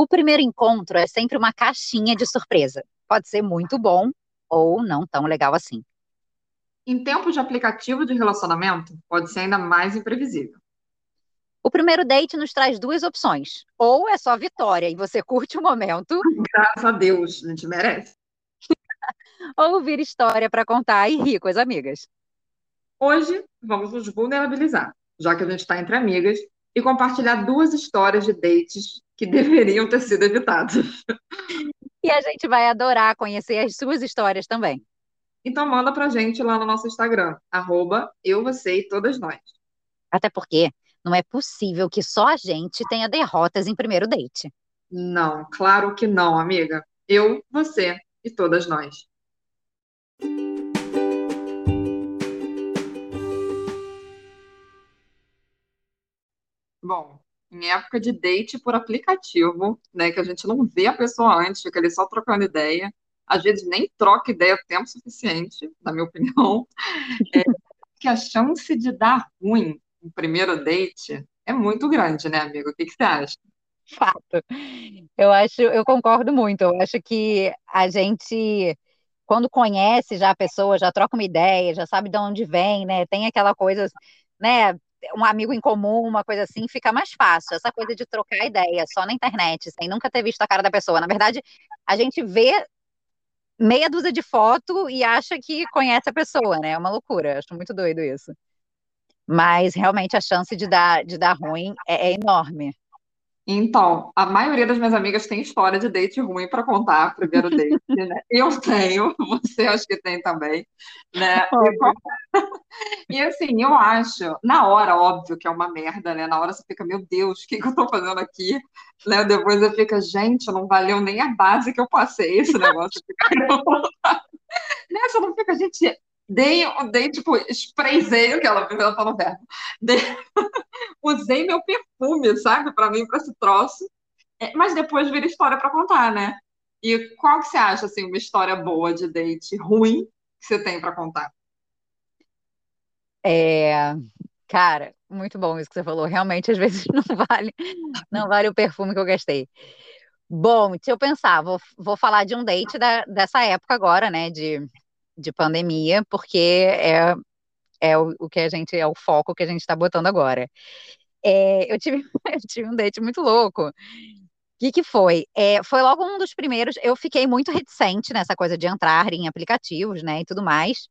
O primeiro encontro é sempre uma caixinha de surpresa. Pode ser muito bom ou não tão legal assim. Em tempos de aplicativo de relacionamento, pode ser ainda mais imprevisível. O primeiro date nos traz duas opções. Ou é só vitória e você curte o momento. Graças a Deus, a gente merece. ou ouvir história para contar e rir com as amigas. Hoje, vamos nos vulnerabilizar, já que a gente está entre amigas, e compartilhar duas histórias de dates que deveriam ter sido evitadas. E a gente vai adorar conhecer as suas histórias também. Então manda pra gente lá no nosso Instagram, arroba eu, você e todas nós. Até porque não é possível que só a gente tenha derrotas em primeiro date. Não, claro que não, amiga. Eu, você e todas nós. Bom, em época de date por aplicativo, né, que a gente não vê a pessoa antes, fica ali só trocando ideia, às vezes nem troca ideia tempo suficiente, na minha opinião, é, que a chance de dar ruim no primeiro date é muito grande, né, amigo? O que, que você acha? Fato. Eu acho, eu concordo muito. Eu acho que a gente, quando conhece já a pessoa, já troca uma ideia, já sabe de onde vem, né? Tem aquela coisa, né? Um amigo em comum, uma coisa assim, fica mais fácil. Essa coisa de trocar ideia só na internet, sem nunca ter visto a cara da pessoa. Na verdade, a gente vê meia dúzia de foto e acha que conhece a pessoa, né? É uma loucura. Acho muito doido isso. Mas realmente a chance de dar, de dar ruim é, é enorme. Então, a maioria das minhas amigas tem história de date ruim para contar, primeiro date, né? Eu tenho, você acho que tem também, né? E, assim, eu acho, na hora, óbvio que é uma merda, né? Na hora você fica, meu Deus, o que, que eu tô fazendo aqui? Né? Depois você fica, gente, não valeu nem a base que eu passei esse negócio. né? Você não fica, gente, dei, dei tipo, sprayzei, que ela, ela falou verbo, usei meu perfume, sabe, para mim, para esse troço, é, mas depois vira história para contar, né? E qual que você acha, assim, uma história boa de date ruim que você tem para contar? É, cara, muito bom isso que você falou. Realmente, às vezes não vale, não vale o perfume que eu gastei. Bom, se eu pensar, vou, vou falar de um date da, dessa época agora, né, de de pandemia, porque é, é o, o, que a gente, é o foco que a gente está botando agora. É, eu, tive, eu tive um date muito louco. O que, que foi? É, foi logo um dos primeiros. Eu fiquei muito reticente nessa coisa de entrar em aplicativos, né, e tudo mais.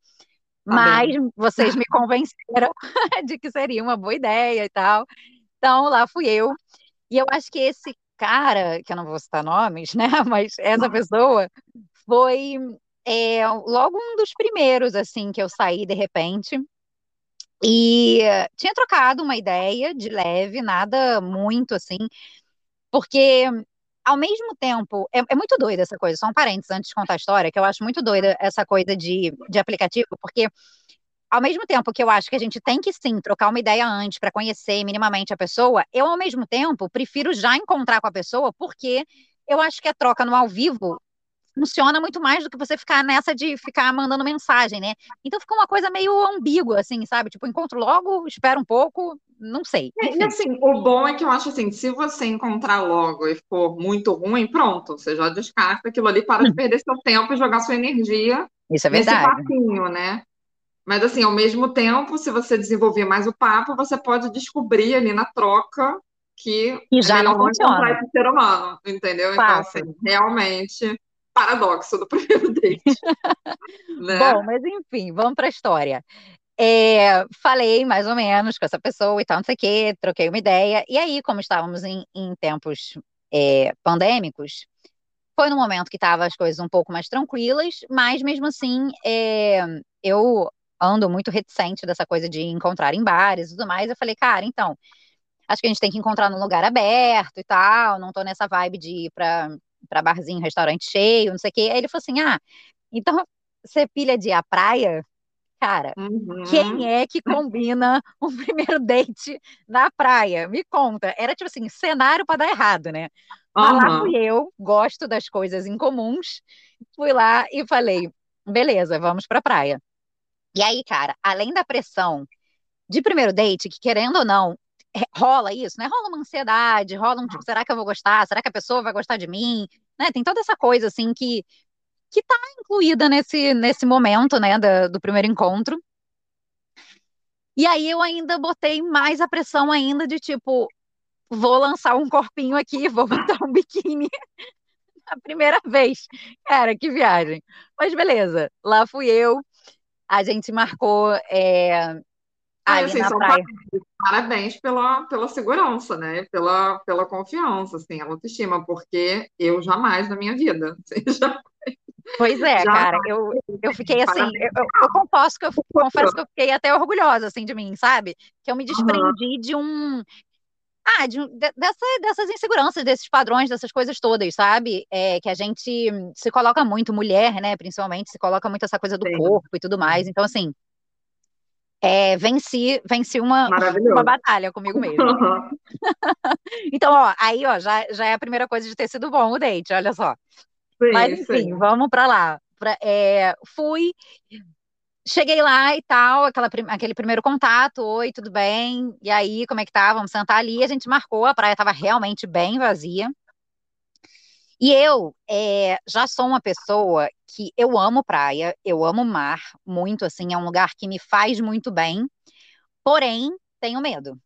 Mas vocês me convenceram de que seria uma boa ideia e tal. Então lá fui eu. E eu acho que esse cara, que eu não vou citar nomes, né? Mas essa pessoa foi é logo um dos primeiros, assim, que eu saí de repente. E tinha trocado uma ideia de leve, nada muito assim, porque ao mesmo tempo, é, é, muito doida essa coisa, só um parênteses antes de contar a história, que eu acho muito doida essa coisa de, de aplicativo, porque ao mesmo tempo que eu acho que a gente tem que sim trocar uma ideia antes para conhecer minimamente a pessoa, eu ao mesmo tempo prefiro já encontrar com a pessoa, porque eu acho que a troca no ao vivo funciona muito mais do que você ficar nessa de ficar mandando mensagem, né? Então fica uma coisa meio ambígua, assim, sabe? Tipo, encontro logo, espero um pouco, não sei. É, e assim, o bom é que eu acho assim, se você encontrar logo e for muito ruim, pronto, você já descarta aquilo ali, para de perder seu tempo e jogar sua energia Isso é verdade. nesse papinho, né? Mas assim, ao mesmo tempo, se você desenvolver mais o papo, você pode descobrir ali na troca que e já é não funciona. esse ser humano, entendeu? Fácil. Então, assim, realmente paradoxo do primeiro date. né? Bom, mas enfim, vamos para a história. É, falei mais ou menos com essa pessoa e tal, não sei o quê, troquei uma ideia. E aí, como estávamos em, em tempos é, pandêmicos, foi no momento que estavam as coisas um pouco mais tranquilas, mas mesmo assim, é, eu ando muito reticente dessa coisa de encontrar em bares e tudo mais. Eu falei, cara, então, acho que a gente tem que encontrar num lugar aberto e tal, não tô nessa vibe de ir para para barzinho, restaurante cheio, não sei o quê. Aí ele falou assim: ah, então você pilha de ir à praia? Cara, uhum. quem é que combina um primeiro date na praia? Me conta. Era tipo assim, cenário para dar errado, né? Uhum. lá fui eu, gosto das coisas incomuns. Fui lá e falei: beleza, vamos para a praia. E aí, cara, além da pressão de primeiro date, que querendo ou não, rola isso, né? Rola uma ansiedade, rola um tipo, será que eu vou gostar? Será que a pessoa vai gostar de mim? Né? Tem toda essa coisa, assim, que, que tá incluída nesse, nesse momento, né, do, do primeiro encontro. E aí eu ainda botei mais a pressão ainda de tipo, vou lançar um corpinho aqui, vou botar um biquíni a primeira vez. Cara, que viagem. Mas beleza, lá fui eu. A gente marcou é, assim, na praia. Parabéns pela, pela segurança, né? Pela, pela confiança, assim, a autoestima, porque eu jamais na minha vida. Assim. Pois é, já cara, eu, eu fiquei assim, eu, eu, eu, confesso que eu confesso que eu fiquei até orgulhosa assim de mim, sabe? Que eu me desprendi uhum. de um ah, de, de, dessa, dessas inseguranças, desses padrões, dessas coisas todas, sabe? É, que a gente se coloca muito, mulher, né, principalmente, se coloca muito essa coisa do Sim. corpo e tudo mais. Então, assim, é, venci, venci uma, uma batalha comigo mesmo. então, ó, aí, ó, já, já é a primeira coisa de ter sido bom o date, olha só. Sim, Mas, enfim, sim. vamos para lá. Pra, é, fui, Cheguei lá e tal, aquela, aquele primeiro contato, oi, tudo bem? E aí, como é que tá? Vamos sentar ali. A gente marcou, a praia estava realmente bem vazia. E eu é, já sou uma pessoa que eu amo praia, eu amo mar, muito assim, é um lugar que me faz muito bem, porém, tenho medo.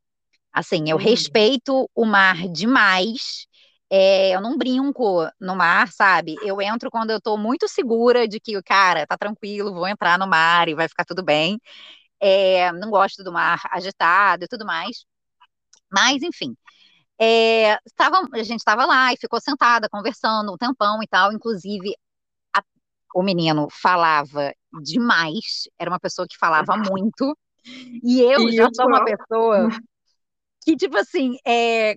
Assim, eu hum. respeito o mar demais, é, eu não brinco no mar, sabe? Eu entro quando eu tô muito segura de que, cara, tá tranquilo, vou entrar no mar e vai ficar tudo bem. É, não gosto do mar agitado e tudo mais. Mas, enfim. É, tava, a gente estava lá e ficou sentada conversando um tempão e tal. Inclusive, a, o menino falava demais, era uma pessoa que falava muito. E eu e já eu sou uma pessoa que, tipo assim, é,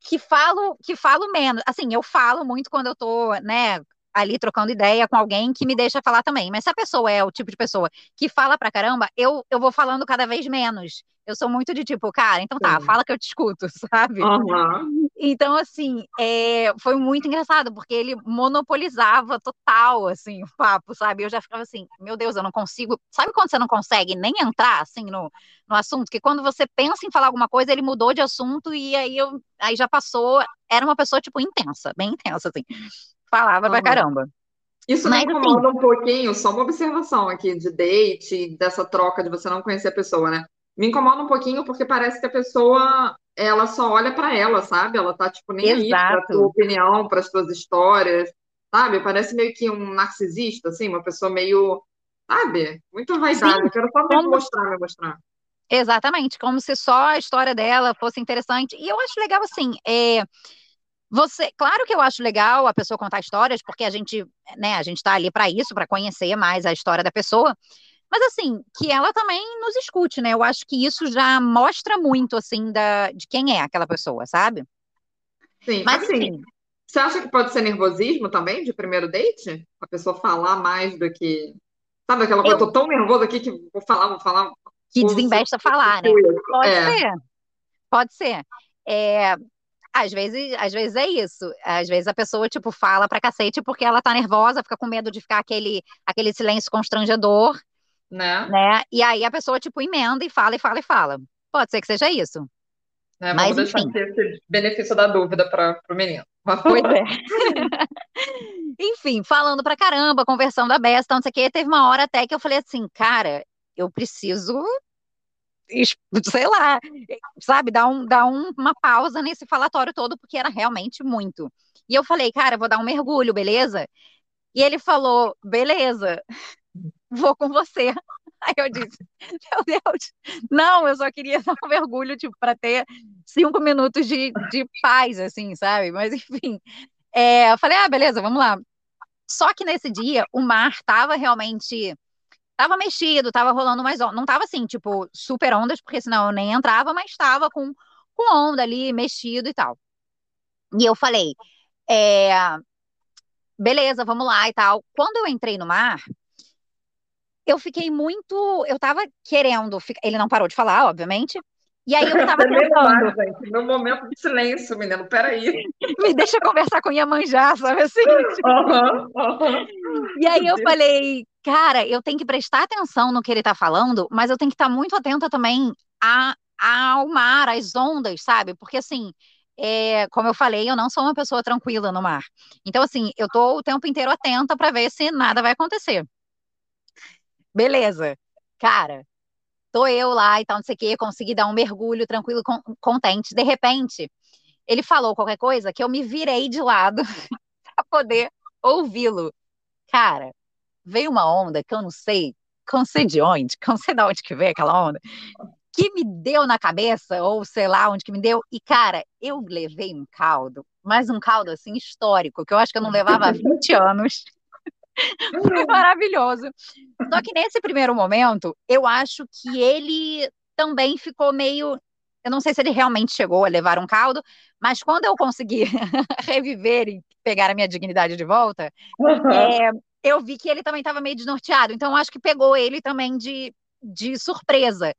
que falo, que falo menos. Assim, eu falo muito quando eu tô, né, ali trocando ideia com alguém que me deixa falar também. Mas se a pessoa é o tipo de pessoa que fala pra caramba, eu, eu vou falando cada vez menos. Eu sou muito de tipo, cara, então tá, Sim. fala que eu te escuto, sabe? Uhum. Então, assim, é, foi muito engraçado, porque ele monopolizava total, assim, o papo, sabe? Eu já ficava assim, meu Deus, eu não consigo. Sabe quando você não consegue nem entrar, assim, no, no assunto? Que quando você pensa em falar alguma coisa, ele mudou de assunto e aí, eu, aí já passou. Era uma pessoa, tipo, intensa, bem intensa, assim. Falava uhum. pra caramba. Isso Mas, me incomoda assim, um pouquinho, só uma observação aqui de date, dessa troca de você não conhecer a pessoa, né? Me incomoda um pouquinho porque parece que a pessoa, ela só olha para ela, sabe? Ela tá, tipo, nem Exato. aí pra tua opinião, para as tuas histórias, sabe? Parece meio que um narcisista, assim, uma pessoa meio, sabe? Muito vaidade. Eu quero só me como... mostrar, me mostrar. Exatamente, como se só a história dela fosse interessante. E eu acho legal, assim, é você, claro que eu acho legal a pessoa contar histórias, porque a gente, né, a gente está ali para isso, para conhecer mais a história da pessoa. Mas assim, que ela também nos escute, né? Eu acho que isso já mostra muito assim da de quem é aquela pessoa, sabe? Sim, mas assim, enfim. Você acha que pode ser nervosismo também de primeiro date? A pessoa falar mais do que Sabe aquela coisa, eu tô tão nervosa aqui que vou falar, vou falar. Que desembesta falar, né? Pode é. ser. Pode ser. É, às vezes, às vezes é isso. Às vezes a pessoa, tipo, fala pra cacete porque ela tá nervosa, fica com medo de ficar aquele, aquele silêncio constrangedor, né? né? E aí a pessoa, tipo, emenda e fala, e fala, e fala. Pode ser que seja isso. É, Mas, vamos enfim. deixar esse benefício da dúvida para o menino. Pois é. enfim, falando pra caramba, conversando a besta, não sei o quê, teve uma hora até que eu falei assim, cara, eu preciso sei lá, sabe, dar, um, dar um, uma pausa nesse falatório todo, porque era realmente muito. E eu falei, cara, vou dar um mergulho, beleza? E ele falou, beleza, vou com você. Aí eu disse, meu Deus, não, eu só queria dar um mergulho, tipo, para ter cinco minutos de, de paz, assim, sabe? Mas, enfim, é, eu falei, ah, beleza, vamos lá. Só que nesse dia, o mar estava realmente Tava mexido, tava rolando mais onda. Não tava assim, tipo, super ondas, porque senão eu nem entrava, mas tava com, com onda ali, mexido e tal. E eu falei, é, beleza, vamos lá e tal. Quando eu entrei no mar, eu fiquei muito. Eu tava querendo. Ele não parou de falar, obviamente. E aí eu tava tentando. gente. Meu momento de silêncio, menino, peraí. Me deixa conversar com Iemanjá, sabe assim? Uhum, uhum. E aí eu falei, cara, eu tenho que prestar atenção no que ele tá falando, mas eu tenho que estar muito atenta também a, ao mar, às ondas, sabe? Porque assim, é, como eu falei, eu não sou uma pessoa tranquila no mar. Então, assim, eu tô o tempo inteiro atenta para ver se nada vai acontecer. Beleza. Cara, tô eu lá e tal, não sei o quê, consegui dar um mergulho tranquilo, contente. De repente, ele falou qualquer coisa que eu me virei de lado para poder ouvi-lo. Cara, veio uma onda que eu não sei, não sei de onde, não sei de onde que veio aquela onda, que me deu na cabeça, ou sei lá onde que me deu, e cara, eu levei um caldo, mas um caldo assim histórico, que eu acho que eu não levava há 20 anos. Foi maravilhoso. Só que nesse primeiro momento, eu acho que ele também ficou meio. Eu não sei se ele realmente chegou a levar um caldo, mas quando eu consegui reviver e pegar a minha dignidade de volta, uhum. é, eu vi que ele também estava meio desnorteado. Então, acho que pegou ele também de, de surpresa.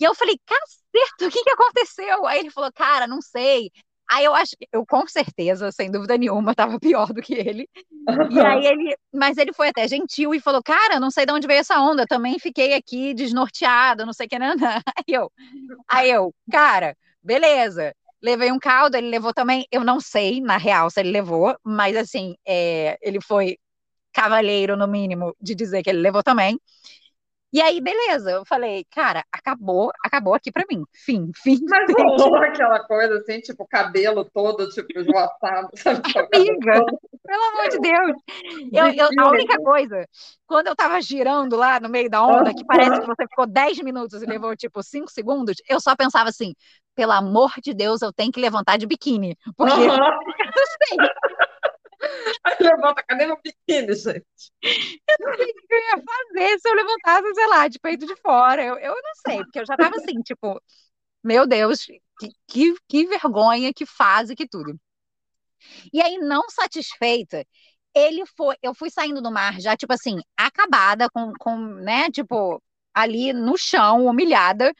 E eu falei, caceta, o que, que aconteceu? Aí ele falou, cara, não sei. Aí eu acho que eu com certeza, sem dúvida nenhuma, estava pior do que ele. E aí ele, mas ele foi até gentil e falou: "Cara, não sei de onde veio essa onda, também fiquei aqui desnorteado, não sei o que não". Aí eu, aí eu, cara, beleza. Levei um caldo, ele levou também, eu não sei na real se ele levou, mas assim, é, ele foi cavalheiro no mínimo de dizer que ele levou também. E aí, beleza, eu falei, cara, acabou, acabou aqui pra mim. Fim, fim. Mas rolou aquela coisa assim, tipo, cabelo todo, tipo, esvoaçado? Amiga, pelo amor de Deus. Eu, eu, a única coisa, quando eu tava girando lá no meio da onda, que parece que você ficou 10 minutos e levou, tipo, 5 segundos, eu só pensava assim, pelo amor de Deus, eu tenho que levantar de biquíni. Porque eu sei. Aí levanta, cadê meu biquíni, gente? Eu não sei o que eu ia fazer se eu levantasse, sei lá, de peito de fora. Eu, eu não sei, porque eu já tava assim, tipo, meu Deus, que, que, que vergonha, que fase, que tudo. E aí, não satisfeita, ele foi, eu fui saindo do mar já, tipo assim, acabada, com, com né, tipo, ali no chão, humilhada.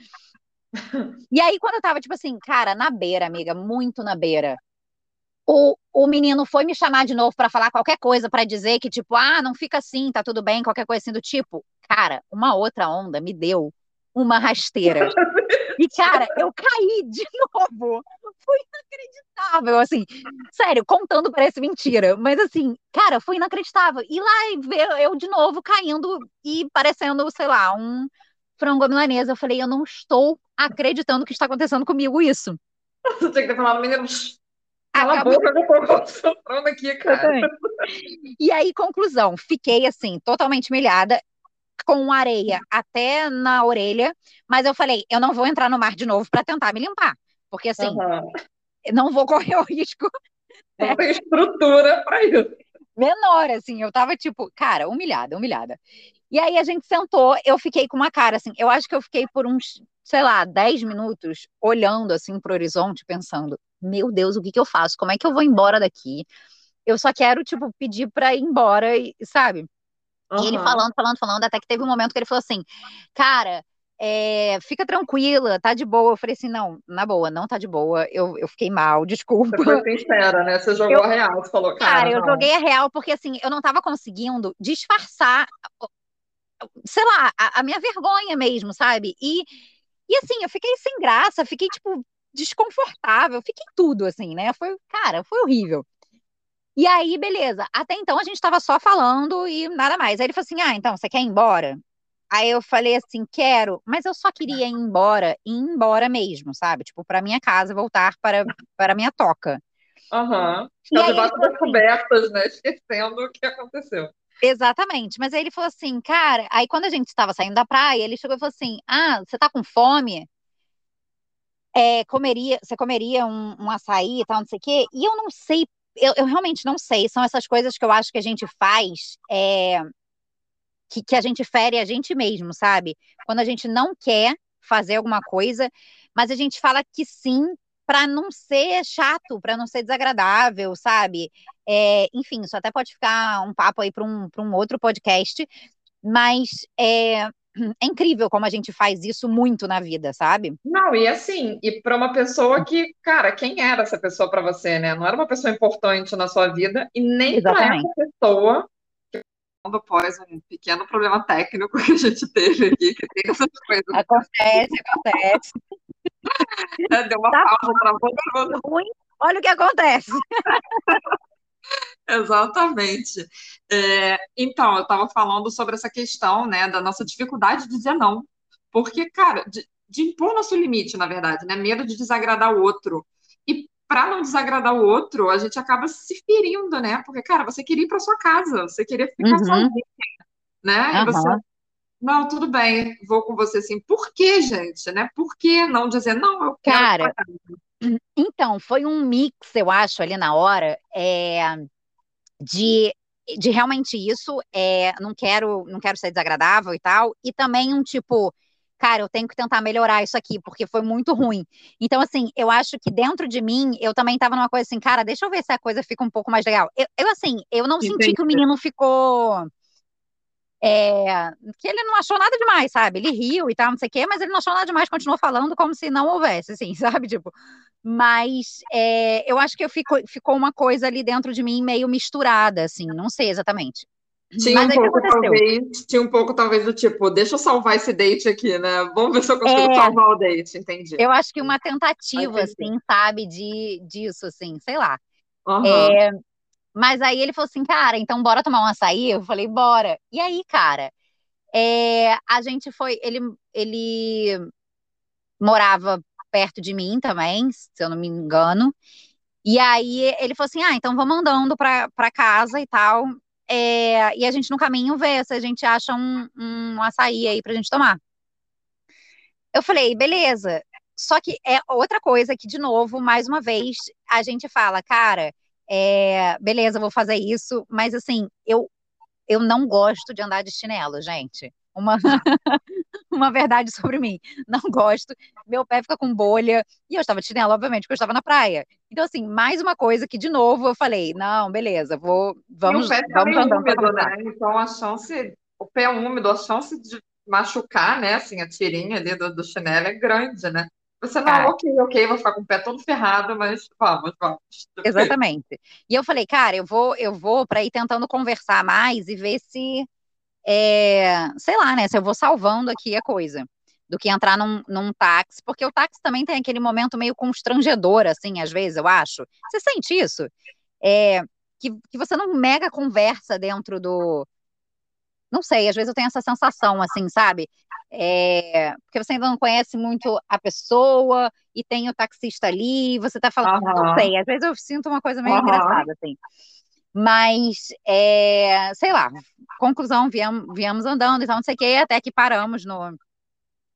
E aí, quando eu tava, tipo assim, cara, na beira, amiga, muito na beira, o, o menino foi me chamar de novo para falar qualquer coisa, para dizer que, tipo, ah, não fica assim, tá tudo bem, qualquer coisa assim do tipo. Cara, uma outra onda me deu uma rasteira. E, cara, eu caí de novo. Foi inacreditável, assim. Sério, contando parece mentira. Mas, assim, cara, foi inacreditável. E lá ver eu de novo caindo e parecendo, sei lá, um frango milanesa. Eu falei, eu não estou acreditando que está acontecendo comigo isso. Você tinha que ter falado, Cala a boca, eu tô concentrando aqui, cara. E aí, conclusão, fiquei assim, totalmente humilhada, com areia até na orelha, mas eu falei, eu não vou entrar no mar de novo para tentar me limpar, porque assim, uhum. não vou correr o risco. Não né? tem estrutura para isso. Menor, assim, eu tava tipo, cara, humilhada, humilhada. E aí a gente sentou, eu fiquei com uma cara assim, eu acho que eu fiquei por uns, sei lá, 10 minutos olhando assim pro horizonte, pensando, meu Deus, o que que eu faço? Como é que eu vou embora daqui? Eu só quero, tipo, pedir pra ir embora, e, sabe? Uhum. E ele falando, falando, falando, até que teve um momento que ele falou assim, cara, é, fica tranquila, tá de boa. Eu falei assim, não, na boa, não tá de boa. Eu, eu fiquei mal, desculpa. Você foi sincera, né? Você jogou eu, a real, você falou, cara. Cara, eu joguei a real porque assim, eu não tava conseguindo disfarçar, sei lá, a, a minha vergonha mesmo, sabe? E, e assim, eu fiquei sem graça, fiquei, tipo, desconfortável, fiquei tudo assim, né? Foi, cara, foi horrível. E aí, beleza. Até então a gente estava só falando e nada mais. Aí ele falou assim: "Ah, então você quer ir embora?" Aí eu falei assim: "Quero, mas eu só queria ir embora, ir embora mesmo, sabe? Tipo, para minha casa, voltar para para minha toca." Aham. Uhum. Ficar debaixo das cobertas, né? Esquecendo o que aconteceu. Exatamente. Mas aí ele falou assim, cara, aí quando a gente estava saindo da praia, ele chegou e falou assim: Ah, você tá com fome? é, comeria, você comeria um, um açaí e tal, não sei o quê, e eu não sei, eu, eu, realmente não sei, são essas coisas que eu acho que a gente faz, é, que, que a gente fere a gente mesmo, sabe? Quando a gente não quer fazer alguma coisa, mas a gente fala que sim para não ser chato, para não ser desagradável, sabe? É, enfim, isso até pode ficar um papo aí para um, um outro podcast, mas é, é incrível como a gente faz isso muito na vida, sabe? Não, e assim, e para uma pessoa que, cara, quem era essa pessoa para você, né? Não era uma pessoa importante na sua vida e nem para essa pessoa após um pequeno problema técnico que a gente teve aqui, que tem essas coisas. Acontece, acontece. Deu uma tá pausa para todo ruim. Olha o que acontece. Exatamente. É, então, eu estava falando sobre essa questão, né, da nossa dificuldade de dizer não. Porque, cara, de, de impor nosso limite, na verdade, né? Medo de desagradar o outro. E para não desagradar o outro, a gente acaba se ferindo, né? Porque, cara, você queria ir para sua casa, você queria ficar uhum. sozinha, né? Uhum. E você, não, tudo bem, vou com você assim. Por que, gente, né? Por que não dizer, não, eu quero. Cara, então, foi um mix, eu acho, ali na hora, é, de, de realmente isso, é, não quero, não quero ser desagradável e tal, e também um tipo cara, eu tenho que tentar melhorar isso aqui, porque foi muito ruim. Então, assim, eu acho que dentro de mim, eu também tava numa coisa assim, cara, deixa eu ver se a coisa fica um pouco mais legal. Eu, eu assim, eu não Entendi. senti que o menino ficou. É, que ele não achou nada demais, sabe? Ele riu e tal, não sei o quê, mas ele não achou nada demais, continuou falando como se não houvesse, assim, sabe? Tipo, mas é, eu acho que eu fico, ficou uma coisa ali dentro de mim meio misturada, assim, não sei exatamente. Tinha um pouco, talvez, tinha um pouco, talvez, do tipo, deixa eu salvar esse date aqui, né? Vamos ver se eu consigo é, salvar o date, entendi. Eu acho que uma tentativa, assim, sabe, de, disso, assim, sei lá. Uhum. É, mas aí ele falou assim, cara, então bora tomar um açaí? Eu falei, bora. E aí, cara, é, a gente foi, ele, ele morava perto de mim também, se eu não me engano. E aí ele falou assim: ah, então vamos andando para casa e tal. É, e a gente no caminho vê se a gente acha um, um açaí aí pra gente tomar. Eu falei, beleza. Só que é outra coisa que, de novo, mais uma vez, a gente fala, cara, é, beleza, vou fazer isso, mas assim, eu, eu não gosto de andar de chinelo, gente uma, uma verdade sobre mim. Não gosto, meu pé fica com bolha, e eu estava de chinelo, obviamente, porque eu estava na praia. Então, assim, mais uma coisa que, de novo, eu falei, não, beleza, vou, vamos, e o pé tá vamos andando. Úmido, né? Então, a chance, o pé úmido, a chance de machucar, né, assim, a tirinha ali do, do chinelo é grande, né? Você não, cara, ok, ok, vou ficar com o pé todo ferrado, mas vamos, vamos. Exatamente. E eu falei, cara, eu vou, eu vou para ir tentando conversar mais e ver se é, sei lá, né, se eu vou salvando aqui a coisa, do que entrar num, num táxi, porque o táxi também tem aquele momento meio constrangedor, assim, às vezes, eu acho. Você sente isso? É, que, que você não mega conversa dentro do. Não sei, às vezes eu tenho essa sensação, assim, sabe? É, porque você ainda não conhece muito a pessoa e tem o taxista ali, você tá falando, uhum. não sei, às vezes eu sinto uma coisa meio uhum. engraçada, assim. Mas, é, sei lá, conclusão, viemos, viemos andando, então não sei o que, até que paramos no,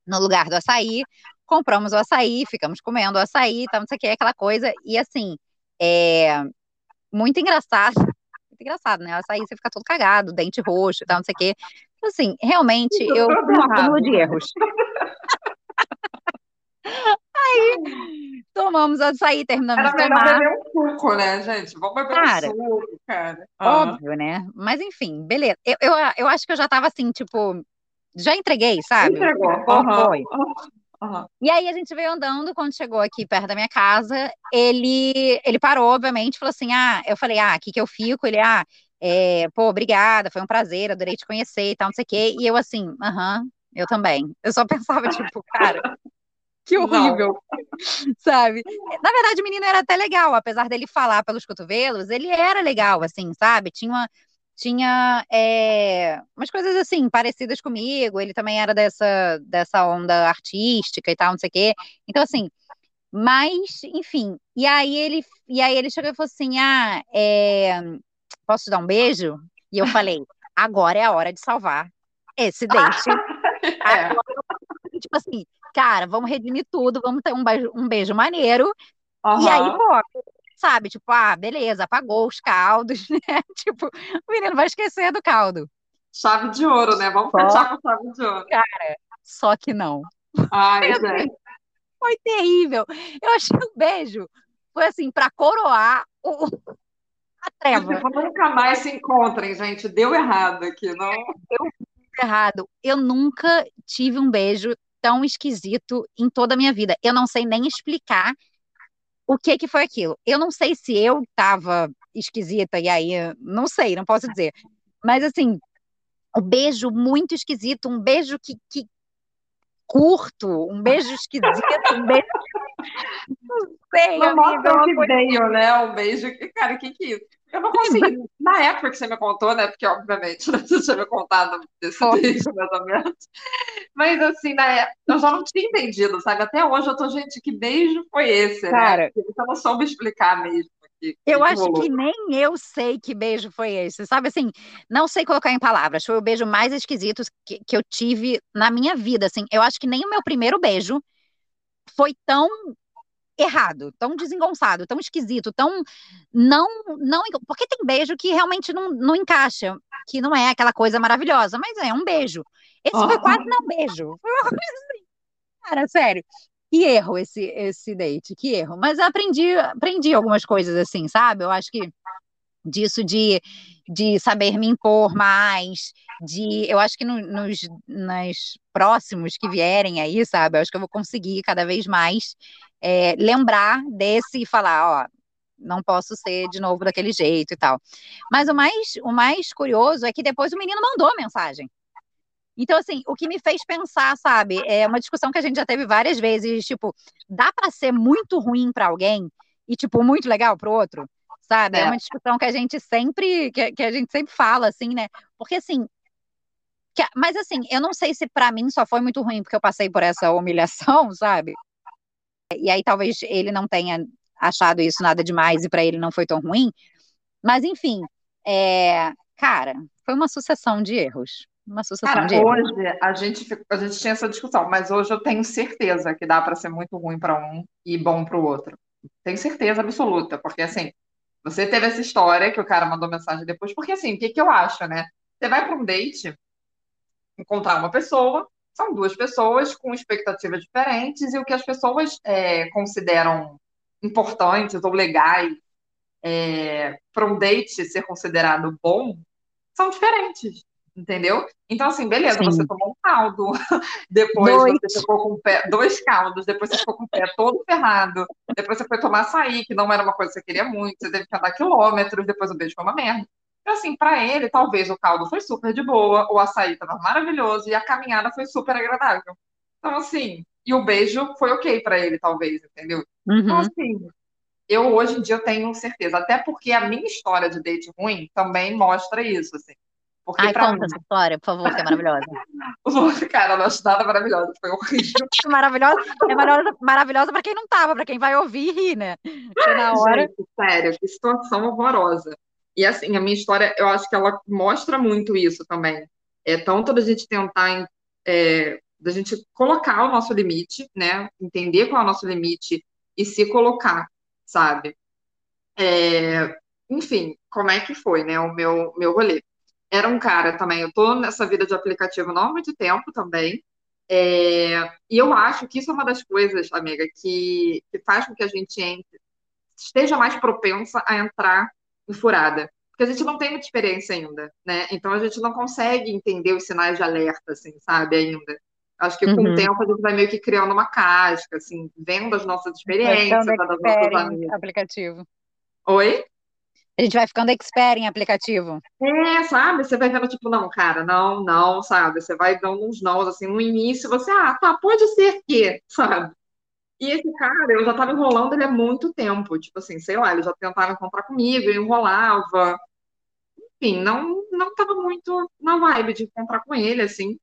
no lugar do açaí, compramos o açaí, ficamos comendo o açaí, então não sei o que, aquela coisa, e assim, é muito engraçado, muito engraçado, né? O açaí você fica todo cagado, dente roxo tal, não sei o que. Então, assim, realmente, eu fui um acúmulo de erros. Aí tomamos açaí, terminamos Era de tomar. Era beber um suco, né, gente? Vamos beber cara, um suco, cara. Óbvio, né? Mas enfim, beleza. Eu, eu, eu acho que eu já tava assim, tipo, já entreguei, sabe? Entregou. Uhum. Foi. Uhum. E aí a gente veio andando, quando chegou aqui perto da minha casa, ele ele parou, obviamente, falou assim: ah, eu falei, ah, aqui que eu fico, ele, ah, é, pô, obrigada, foi um prazer, adorei te conhecer e tal, não sei o quê. E eu assim, aham, eu também. Eu só pensava, tipo, cara, que horrível, sabe? Na verdade, o menino era até legal, apesar dele falar pelos cotovelos, ele era legal, assim, sabe? Tinha uma, tinha é, umas coisas assim, parecidas comigo, ele também era dessa, dessa onda artística e tal, não sei o quê. Então, assim, mas, enfim, e aí ele, e aí ele chegou e falou assim: ah, é, posso te dar um beijo? E eu falei, agora é a hora de salvar esse date. É. Agora, tipo assim, cara, vamos redimir tudo, vamos ter um beijo, um beijo maneiro. Uhum. E aí, pô, sabe, tipo, ah, beleza, apagou os caldos, né? Tipo, o menino vai esquecer do caldo. Chave de ouro, né? Vamos só, fechar com chave de ouro. Cara, só que não. Ai, gente. Foi terrível. Eu achei um beijo. Foi assim, para coroar o, a treva. Tipo, nunca mais se encontrem, gente. Deu errado aqui, não? Deu errado. Eu nunca tive um beijo tão esquisito em toda a minha vida. Eu não sei nem explicar o que que foi aquilo. Eu não sei se eu estava esquisita e aí, não sei, não posso dizer. Mas assim, um beijo muito esquisito, um beijo que, que curto, um beijo esquisito, um beijo. Não sei, Não amiga. mostra que veio, né? Um beijo. que- Cara, o que que é isso? Eu não consegui. Na época que você me contou, né? Porque, obviamente, né, você tinha me contado desse beijo, mais ou menos. Mas, assim, na época, eu já não tinha entendido, sabe? Até hoje eu tô, gente, que beijo foi esse, Cara. né? Porque eu não soube explicar mesmo. que Eu que acho rolou. que nem eu sei que beijo foi esse, sabe? Assim, não sei colocar em palavras. Foi o beijo mais esquisito que, que eu tive na minha vida, assim. Eu acho que nem o meu primeiro beijo foi tão errado, tão desengonçado, tão esquisito, tão não não porque tem beijo que realmente não, não encaixa, que não é aquela coisa maravilhosa, mas é um beijo. Esse foi Aham. quase não beijo. Foi assim. Cara, sério. Que erro esse esse date, que erro. Mas aprendi aprendi algumas coisas assim, sabe? Eu acho que disso de, de saber me impor mais, de eu acho que no- nos, nas próximos que vierem aí, sabe? Eu acho que eu vou conseguir cada vez mais é, lembrar desse e falar, ó, não posso ser de novo daquele jeito e tal. Mas o mais, o mais curioso é que depois o menino mandou mensagem. Então, assim, o que me fez pensar, sabe, é uma discussão que a gente já teve várias vezes, tipo, dá pra ser muito ruim pra alguém e, tipo, muito legal pro outro? Sabe? É, É. uma discussão que a gente sempre, que, que a gente sempre fala, assim, né? Porque, assim, que mas, assim, eu não sei se pra mim só foi muito ruim porque eu passei por essa humilhação, sabe? E aí talvez ele não tenha achado isso nada demais e pra ele não foi tão ruim. Mas, enfim, é, cara, foi uma sucessão de erros. Uma sucessão Cara, de erros. hoje a gente, a gente tinha essa discussão, mas hoje eu tenho certeza que dá para ser muito ruim para um e bom para o outro. Tenho certeza absoluta, porque assim, você teve essa história que o cara mandou mensagem depois, porque assim, o que que eu acho, né? Você vai para um date, encontrar uma pessoa, são duas pessoas com expectativas diferentes e o que as pessoas é, consideram importantes ou legais para um date ser considerado bom são diferentes, entendeu? Então, assim, beleza, Sim. você tomou um caldo, depois Dois. você ficou com o pé, dois caldos, depois você ficou com o pé todo ferrado, depois você foi tomar açaí, que não era uma coisa que você queria muito, você teve que andar quilômetros, depois o beijo foi uma merda. Então, assim, pra ele, talvez o caldo foi super de boa, o açaí tava maravilhoso e a caminhada foi super agradável. Então, assim, e o beijo foi ok pra ele, talvez, entendeu? Então, Uhum. assim, eu hoje em dia tenho certeza, até porque a minha história de date ruim também mostra isso, assim. Porque Ai, pra conta mim, essa história, por favor, que é maravilhosa. cara, não acho nada maravilhoso, foi horrível. Maravilhosa, é maravilhosa, maravilhosa para quem não tava, para quem vai ouvir e rir, né? Porque na hora. Gente, sério, que situação horrorosa. E assim, a minha história, eu acho que ela mostra muito isso também. É tanto da gente tentar, é, da gente colocar o nosso limite, né? Entender qual é o nosso limite e se colocar, sabe? É, enfim, como é que foi, né? O meu, meu rolê. Era um cara também, eu tô nessa vida de aplicativo não há muito tempo também. É, e eu acho que isso é uma das coisas, amiga, que, que faz com que a gente entre, esteja mais propensa a entrar em furada. Porque a gente não tem muita experiência ainda, né? Então a gente não consegue entender os sinais de alerta, assim, sabe, ainda. Acho que com Uhum. o tempo a gente vai meio que criando uma casca, assim, vendo as nossas experiências, das nossas amigas. aplicativo. Oi? A gente vai ficando expert em aplicativo. É, sabe? Você vai vendo, tipo, não, cara, não, não, sabe? Você vai dando uns nãos, assim, no início você, ah, tá, pode ser que, sabe? E esse cara, eu já tava enrolando ele há muito tempo, tipo assim, sei lá, ele já tentava encontrar comigo, eu enrolava, enfim, não, não tava muito na vibe de encontrar com ele, assim.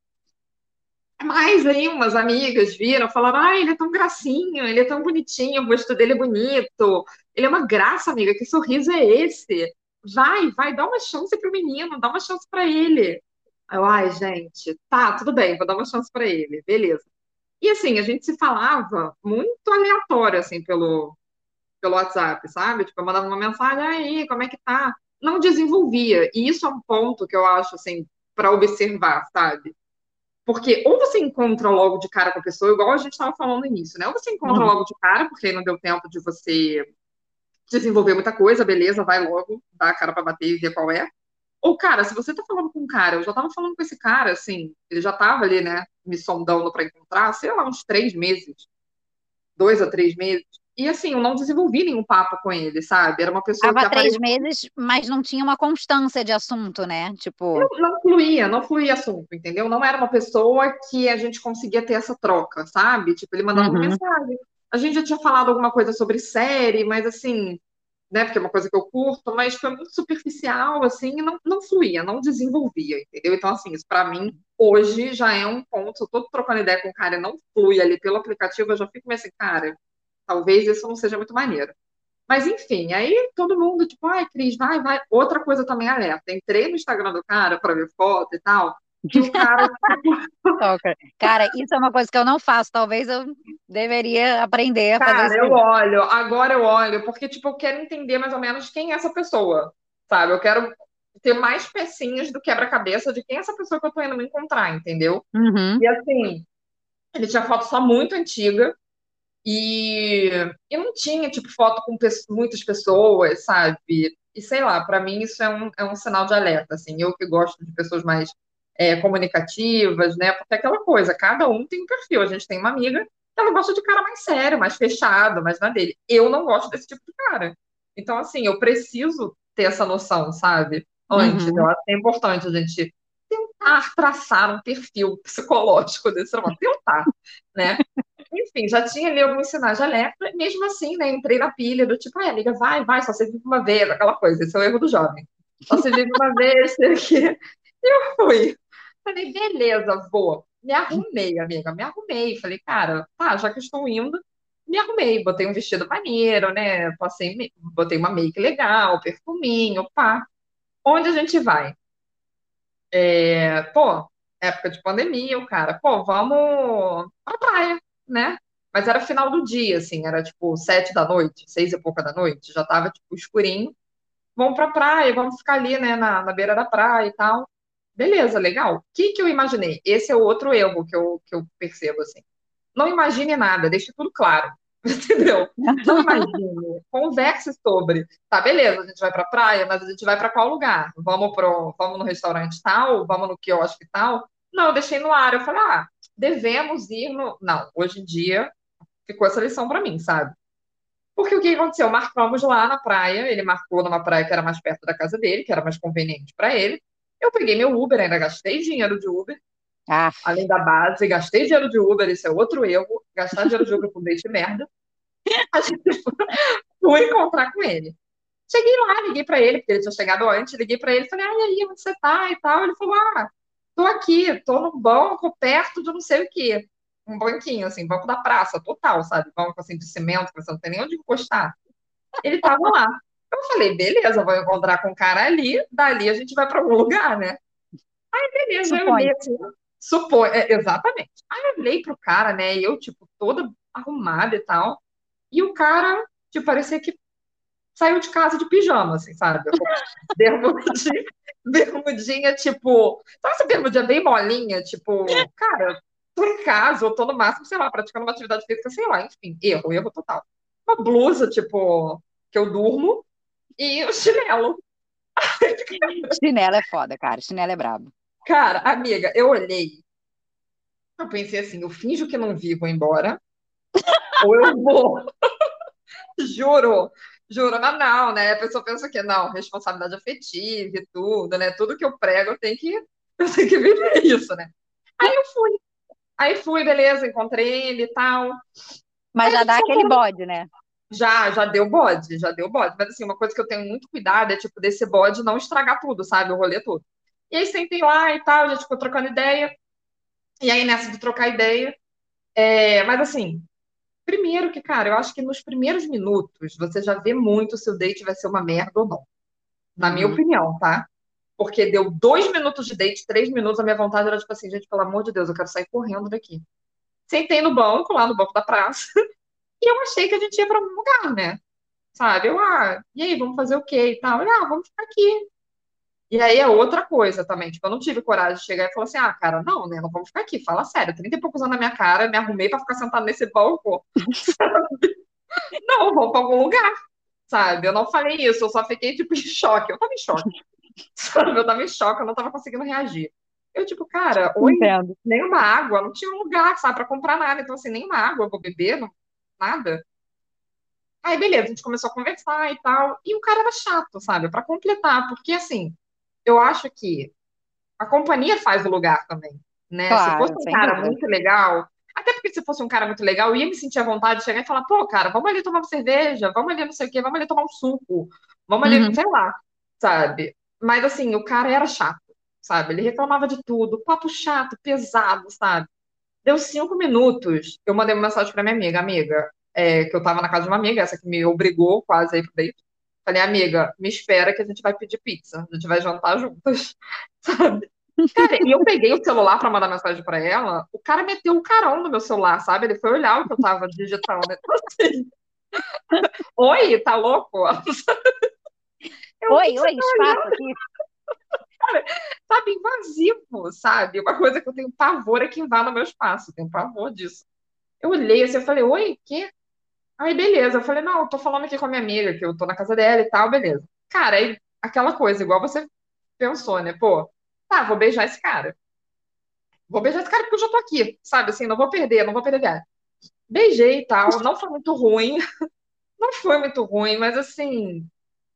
Mas aí umas amigas viram, falaram, ah, ele é tão gracinho, ele é tão bonitinho, o rosto dele é bonito, ele é uma graça, amiga, que sorriso é esse? Vai, vai, dá uma chance pro menino, dá uma chance pra ele. Eu, ai, gente, tá, tudo bem, vou dar uma chance pra ele, beleza. E assim, a gente se falava muito aleatório, assim, pelo, pelo WhatsApp, sabe? Tipo, eu mandava uma mensagem, aí, como é que tá? Não desenvolvia. E isso é um ponto que eu acho, assim, para observar, sabe? Porque ou você encontra logo de cara com a pessoa, igual a gente estava falando no início, né? Ou você encontra Uhum. logo de cara, porque aí não deu tempo de você desenvolver muita coisa, beleza, vai logo, dá a cara para bater e ver qual é. Ou, cara, se você tá falando com um cara, eu já tava falando com esse cara, assim, ele já tava ali, né, me sondando para encontrar, sei lá, uns três meses, dois a três meses. E assim, eu não desenvolvi nenhum papo com ele, sabe? Era uma pessoa Tava que três aparecia. meses, mas não tinha uma constância de assunto, né? Tipo, Não, não fluía, não fluía assunto, entendeu? Não era uma pessoa que a gente conseguia ter essa troca, sabe? Tipo, ele mandava uma uhum. mensagem. A gente já tinha falado alguma coisa sobre série, mas assim, né? Porque é uma coisa que eu curto, mas foi muito superficial, assim, e não, não fluía, não desenvolvia, entendeu? Então, assim, isso pra mim, hoje, já é um ponto. Eu tô trocando ideia com o cara e não flui ali pelo aplicativo, eu já fico meio assim, cara, talvez isso não seja muito maneiro. Mas enfim, aí todo mundo, tipo, ai, Cris, vai, vai. Outra coisa também alerta. Entrei no Instagram do cara para ver foto e tal. E o cara. Cara, isso é uma coisa que eu não faço. Talvez eu deveria aprender a fazer Cara, isso. eu olho, agora eu olho, porque, tipo, eu quero entender mais ou menos quem é essa pessoa, sabe? Eu quero ter mais pecinhas do quebra-cabeça de quem é essa pessoa que eu tô indo me encontrar, entendeu? Uhum. E assim, ele tinha foto só muito antiga e, e não tinha, tipo, foto com pe- muitas pessoas, sabe? E sei lá, pra mim isso é um, é um sinal de alerta, assim. Eu que gosto de pessoas mais é, comunicativas, né? Porque é aquela coisa, cada um tem um perfil. A gente tem uma amiga que ela gosta de cara mais sério, mais fechado, mais na dele. Eu não gosto desse tipo de cara. Então, assim, eu preciso ter essa noção, sabe? Antes, Uhum. eu acho que é importante a gente tentar traçar um perfil psicológico desse ser humano. Tentar, né? Enfim, já tinha ali alguns sinais de alerta, mesmo assim, né? Entrei na pilha do tipo, ah, amiga, vai, vai, só você vive uma vez, aquela coisa, esse é o erro do jovem. Só se vive uma vez, sei aqui. E eu fui. Falei, beleza, vou. Me arrumei, amiga, me arrumei. Falei, cara, tá, já que estou indo, me arrumei. Botei um vestido maneiro, né? Passei, botei uma make legal, perfuminho, pá. Onde a gente vai? É, pô, época de pandemia, o cara, pô, vamos pra praia, né? Mas era final do dia, assim, era tipo sete da noite, seis e pouca da noite, já tava tipo escurinho. Vamos pra praia, vamos ficar ali, né, na, na beira da praia e tal. Beleza, legal. O que que eu imaginei? Esse é o outro erro que eu, que eu percebo, assim. Não imagine nada, deixe tudo claro. Entendeu? Não imagine. Converse sobre. Tá, beleza, a gente vai pra praia, mas a gente vai pra qual lugar? Vamos pro, vamos no restaurante tal? Vamos no quiosque tal? Não, eu deixei no ar. Eu falei, ah, devemos ir no. Não, hoje em dia ficou essa lição pra mim, sabe? Porque o que aconteceu? Marcamos lá na praia, ele marcou numa praia que era mais perto da casa dele, que era mais conveniente pra ele. Eu peguei meu Uber, ainda gastei dinheiro de Uber, Ah, além da base, gastei dinheiro de Uber, isso é outro erro, gastar dinheiro de Uber com date merda. A gente fui encontrar com ele. Cheguei lá, liguei pra ele, porque ele tinha chegado antes, liguei pra ele, falei, ai, e aí, onde você tá e tal? Ele falou, ah, tô aqui, tô num banco perto de não sei o quê. Um banquinho, assim, banco da praça, total, sabe? Banco, assim, de cimento, que você não tem nem onde encostar. Ele tava lá. Eu falei, beleza, vou encontrar com o cara ali, dali a gente vai pra algum lugar, né? Beleza, eu olhei assim, supõe, é, exatamente. Aí eu olhei pro cara, né, e eu, tipo, toda arrumada e tal, e o cara, tipo, parecia que saiu de casa de pijama, assim, sabe? Bermudinha, bermudinha, tipo, sabe essa bermudinha bem molinha, tipo, cara, tô em casa, eu tô no máximo, sei lá, praticando uma atividade física, sei lá, enfim, erro, erro total. Uma blusa, tipo, que eu durmo, e o chinelo. Chinelo é foda, cara. Chinelo é brabo. Cara, amiga, eu olhei, eu pensei assim, eu finjo que não vi, vou embora, ou eu vou, juro, juro, mas não, né? A pessoa pensa que não, responsabilidade afetiva e tudo, né? Tudo que eu prego, eu tenho que, eu tenho que viver isso, né? Aí eu fui, aí fui, beleza, encontrei ele e tal, Mas Aí já dá aquele bode, né? já, já deu bode, já deu bode, mas assim, uma coisa que eu tenho muito cuidado é, tipo, desse bode não estragar tudo, sabe? O rolê todo. E aí sentei lá e tal, a gente ficou trocando ideia, e aí nessa de trocar ideia, é, mas assim, primeiro que, cara, eu acho que nos primeiros minutos você já vê muito se o date vai ser uma merda ou não. Na minha Uhum. opinião, tá? Porque deu dois minutos de date, três minutos, a minha vontade era tipo assim, gente, pelo amor de Deus, eu quero sair correndo daqui. Sentei no banco, lá no banco da praça, e eu achei que a gente ia pra algum lugar, né? Sabe? Eu, ah, e aí, vamos fazer o quê e tal? Eu, ah, vamos ficar aqui. E aí é outra coisa também, tipo, eu não tive coragem de chegar e falar assim, ah, cara, não, né, não vamos ficar aqui, fala sério, 30 e poucos anos na minha cara, me arrumei pra ficar sentado nesse banco. Não, vamos pra algum lugar, sabe? Eu não falei isso, eu só fiquei, tipo, em choque. Eu tava em choque, sabe? Eu tava em choque, eu não tava conseguindo reagir. Eu, tipo, cara, oi, Entendo. nenhuma água, não tinha um lugar, sabe, pra comprar nada. Então, assim, nenhuma água eu vou beber, não- nada. Aí, beleza, a gente começou a conversar e tal. E o cara era chato, sabe? Para completar, porque assim, eu acho que a companhia faz o lugar também, né? Claro, se fosse um cara dúvida. muito legal, até porque se fosse um cara muito legal, eu ia me sentir à vontade de chegar e falar, pô, cara, vamos ali tomar uma cerveja, vamos ali não sei o quê, vamos ali tomar um suco, vamos ali, Uhum. sei lá, sabe? Mas assim, o cara era chato, sabe? Ele reclamava de tudo, papo chato, pesado, sabe? Deu cinco minutos, eu mandei uma mensagem pra minha amiga, amiga, é, que eu tava na casa de uma amiga, essa que me obrigou quase a ir pro date. Falei, amiga, me espera que a gente vai pedir pizza, a gente vai jantar juntas, sabe? Cara, e eu peguei o celular pra mandar mensagem pra ela, o cara meteu o carão no meu celular, sabe? Ele foi olhar o que eu tava digitando. Então, assim, oi, tá louco? Eu, que Oi, que oi, espaço aqui. sabe, invasivo, sabe? Uma coisa que eu tenho pavor é que invada meu espaço, tenho pavor disso. Eu olhei assim, eu falei, oi, quê? Aí, beleza. Eu falei, não, eu tô falando aqui com a minha amiga, que eu tô na casa dela e tal, beleza. Cara, aí, aquela coisa, igual você pensou, né? Pô, tá, vou beijar esse cara. Vou beijar esse cara porque eu já tô aqui, sabe? Assim, não vou perder, não vou perder viagem. Beijei e tal, não foi muito ruim, não foi muito ruim, mas assim,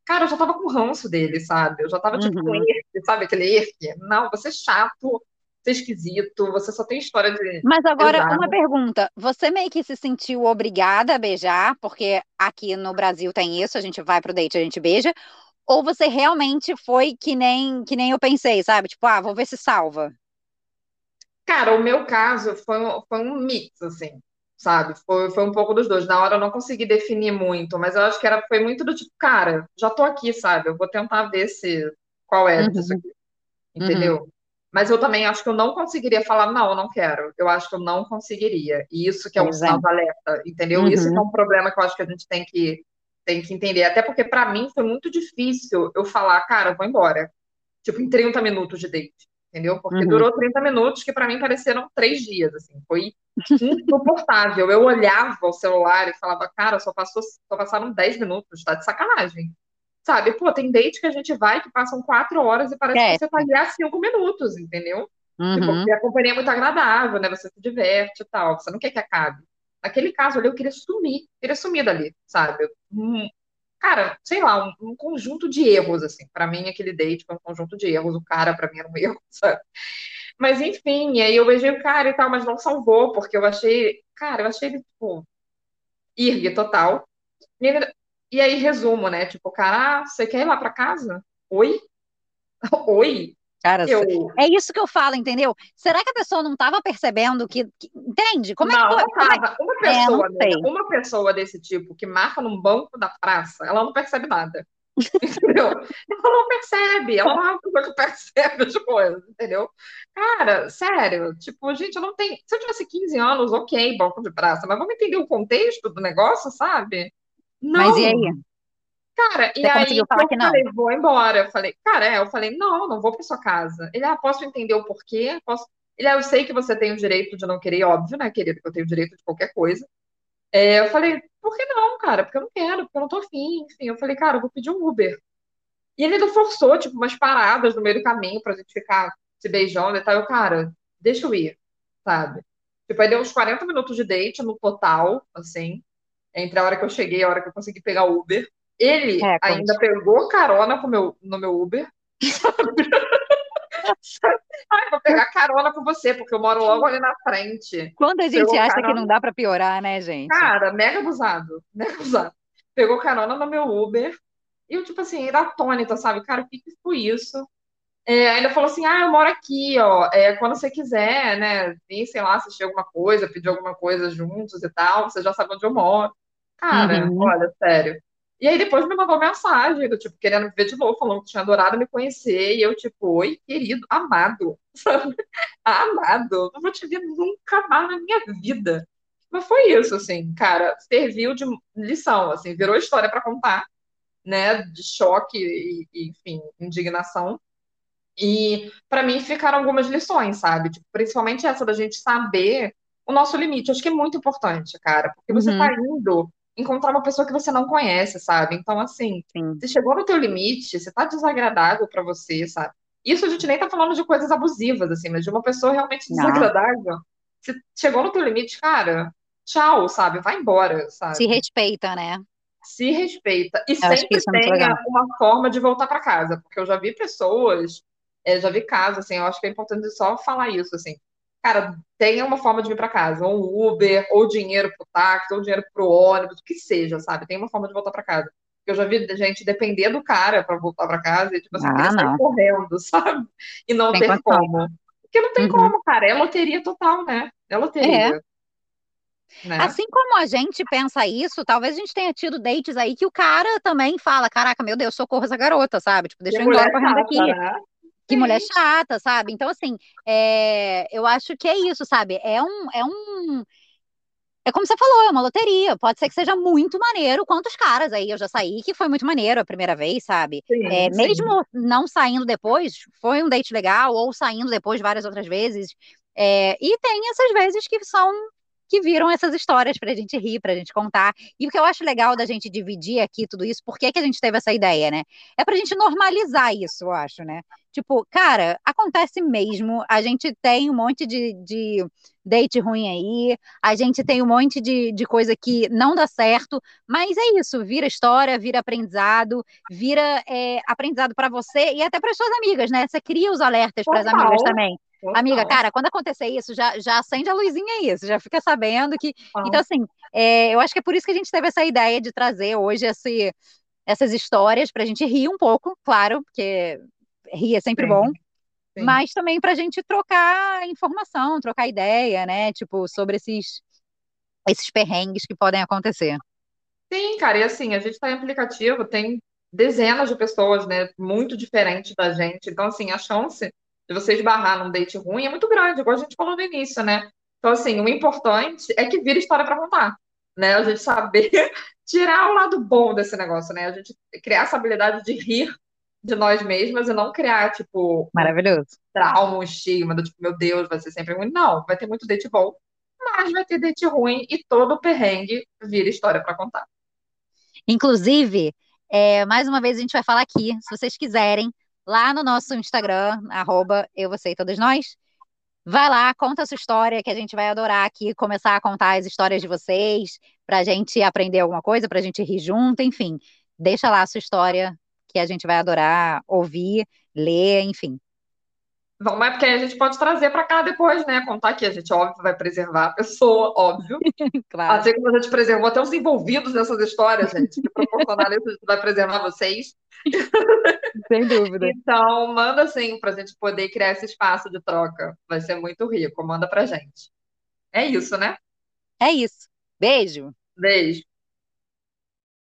cara, eu já tava com ranço dele, sabe? Eu já tava tipo com Uhum. erque, sabe? Aquele erque. Não, você é chato, é esquisito, você só tem história de Mas agora, uma pesada. pergunta. Você meio que se sentiu obrigada a beijar, porque aqui no Brasil tem isso, a gente vai pro date, a gente beija, ou você realmente foi que nem que nem eu pensei, sabe? Tipo, ah, vou ver se salva. Cara, o meu caso foi um, foi um mix, assim, sabe? Foi, foi um pouco dos dois. Na hora eu não consegui definir muito, mas eu acho que era, foi muito do tipo, cara, já tô aqui, sabe? Eu vou tentar ver se qual é disso Uhum, aqui, uhum. Mas eu também acho que eu não conseguiria falar, não, eu não quero. Eu acho que eu não conseguiria. E isso que é um sinal de alerta, entendeu? Isso que é Uhum, um problema que eu acho que a gente tem que, tem que entender. Até porque, pra mim, foi muito difícil eu falar, cara, eu vou embora. Tipo, em 30 minutos de date, entendeu? Porque uhum. durou 30 minutos que pra mim pareceram três dias, assim. Foi insuportável. Eu olhava o celular e falava, cara, só passou, só passaram 10 minutos, tá de sacanagem. Sabe? Pô, tem date que a gente vai que passam quatro horas e parece que você tá ali há cinco minutos, entendeu? Tipo, Uhum. porque a companhia é muito agradável, né? Você se diverte e tal, você não quer que acabe. Naquele caso ali, eu queria sumir, queria sumir dali, sabe? Hum, cara, sei lá, um, um conjunto de erros, assim. Pra mim, aquele date foi um conjunto de erros. O cara, pra mim, era um erro, sabe? Mas enfim, aí eu beijei o cara e tal, mas não salvou, porque eu achei, cara, eu achei ele, tipo, irgue total. E, ele- e aí, resumo, né? Tipo, cara, ah, você quer ir lá pra casa? Oi? Oi? Cara, Eu, é isso que eu falo, entendeu? Será que a pessoa não estava percebendo que, que- entende? Como é que não, não Como é? Uma É, não pessoa, amiga, sei. uma pessoa desse tipo que marca num banco da praça, ela não percebe nada. Entendeu? Ela não percebe, ela não é uma pessoa que percebe as coisas, entendeu? Cara, sério, tipo, gente, eu não tenho. Se eu tivesse 15 anos, ok, banco de praça, mas vamos entender o contexto do negócio, sabe? Mas e aí? Não, cara, e Você conseguiu aí eu não? falei, vou embora. Eu falei, cara, é, eu falei, não, não vou pra sua casa. Ele, ah, posso entender o porquê? Posso. Ele, ah, eu sei que você tem o direito de não querer, óbvio, né, querido, que eu tenho o direito de qualquer coisa. É, eu falei, por que não, cara? Porque eu não quero, porque eu não tô afim, enfim. Eu falei, cara, eu vou pedir um Uber. E ele não forçou, tipo, umas paradas no meio do caminho pra gente ficar se beijando e tal. Eu, cara, deixa eu ir, sabe? Tipo, aí deu uns 40 minutos de date no total, assim, entre a hora que eu cheguei e a hora que eu consegui pegar o Uber. Ele ainda Recorde. pegou carona com meu, no meu Uber. Ai, vou pegar carona com você, porque eu moro logo ali na frente. Quando a gente Pegou acha que não carona. dá para piorar, né, gente? Cara, mega abusado, mega abusado. Pegou carona no meu Uber. E eu, tipo assim, era atônita, sabe? Cara, o que que foi isso? É, ainda falou assim: ah, eu moro aqui, ó. É, quando você quiser, né, vir, sei lá, assistir alguma coisa, pedir alguma coisa juntos e tal, você já sabe onde eu moro. Cara, Uhum. olha, sério. E aí depois me mandou mensagem, do tipo, querendo me ver de novo, falando que tinha adorado me conhecer. E eu, tipo, oi, querido, amado, sabe? Amado, não vou te ver nunca mais na minha vida. Mas foi isso, assim, cara, serviu de lição, assim, virou história pra contar, né, de choque e, e, enfim, indignação. E para mim ficaram algumas lições, sabe? Tipo, principalmente essa da gente saber o nosso limite. Acho que é muito importante, cara, porque você tá Uhum. indo encontrar uma pessoa que você não conhece, sabe? Então, assim, Sim. se chegou no teu limite, se tá desagradável para você, sabe? Isso a gente nem tá falando de coisas abusivas, assim, mas de uma pessoa realmente Não. desagradável. Se chegou no teu limite, cara, tchau, sabe? Vai embora, Se sabe? respeita, né? se respeita e sempre é tenha uma forma de voltar para casa, porque eu já vi pessoas, é, já vi casos, assim, eu acho que é importante só falar isso, assim, cara, tenha uma forma de vir para casa, ou um Uber, ou dinheiro pro táxi, ou dinheiro pro ônibus, o que seja, sabe? Tem uma forma de voltar para casa. Eu já vi gente depender do cara para voltar para casa e, tipo assim, ah, sair correndo, sabe? E não tem ter como. Porque não tem uhum. como, cara. É loteria total, né? É loteria. É. Né? Assim como a gente pensa isso, talvez a gente tenha tido dates aí que o cara também fala: Caraca, meu Deus, socorro essa garota, sabe? Tipo, deixa eu ir embora correndo aqui. Né? Que mulher chata, sabe? Então, assim, é, eu acho que é isso, sabe? É um, é um. É como você falou, é uma loteria. Pode ser que seja muito maneiro. Quantos caras aí eu já saí que foi muito maneiro a primeira vez, sabe? Sim, é, sim. Mesmo não saindo depois, foi um date legal, ou saindo depois várias outras vezes. É, e tem essas vezes que são que viram essas histórias para a gente rir, para a gente contar. E o que eu acho legal da gente dividir aqui tudo isso, por que, que a gente teve essa ideia, né? É para a gente normalizar isso, eu acho, né? Tipo, cara, acontece mesmo. A gente tem um monte de, de date ruim aí, a gente tem um monte de, de coisa que não dá certo, mas é isso, vira história, vira aprendizado, vira é, aprendizado para você e até para suas amigas, né? Você cria os alertas para as amigas também. Total. Amiga, cara, quando acontecer isso, já, já acende a luzinha aí, você já fica sabendo que. Então, assim, é, eu acho que é por isso que a gente teve essa ideia de trazer hoje esse, essas histórias para a gente rir um pouco, claro, porque rir é sempre Sim. bom, Sim. mas também para a gente trocar informação, trocar ideia, né? Tipo, sobre esses, esses perrengues que podem acontecer. Sim, cara, e assim, a gente está em aplicativo, tem dezenas de pessoas, né, muito diferentes da gente, então, assim, a chance de você esbarrar num date ruim é muito grande, igual a gente falou no início, né? Então, assim, o importante é que vira história para contar, né? A gente saber tirar o lado bom desse negócio, né? A gente criar essa habilidade de rir de nós mesmas e não criar, tipo, maravilhoso. Um trauma, um estigma do tipo, meu Deus, vai ser sempre ruim. Não, vai ter muito date bom, mas vai ter date ruim e todo o perrengue vira história para contar. Inclusive, é, mais uma vez a gente vai falar aqui, se vocês quiserem, lá no nosso Instagram, arroba eu, você e todos nós. Vai lá, conta a sua história, que a gente vai adorar aqui começar a contar as histórias de vocês, para a gente aprender alguma coisa, para a gente rir junto, enfim. Deixa lá a sua história, que a gente vai adorar ouvir, ler, enfim. Não, mas porque a gente pode trazer para cá depois, né? Contar que a gente, óbvio, vai preservar a pessoa, óbvio. claro. Assim como a gente preservou até os envolvidos nessas histórias, gente, que proporcionar isso, a gente vai preservar vocês. Sem dúvida. Então, manda assim, para a gente poder criar esse espaço de troca. Vai ser muito rico. Manda pra gente. É isso, né? É isso. Beijo. Beijo.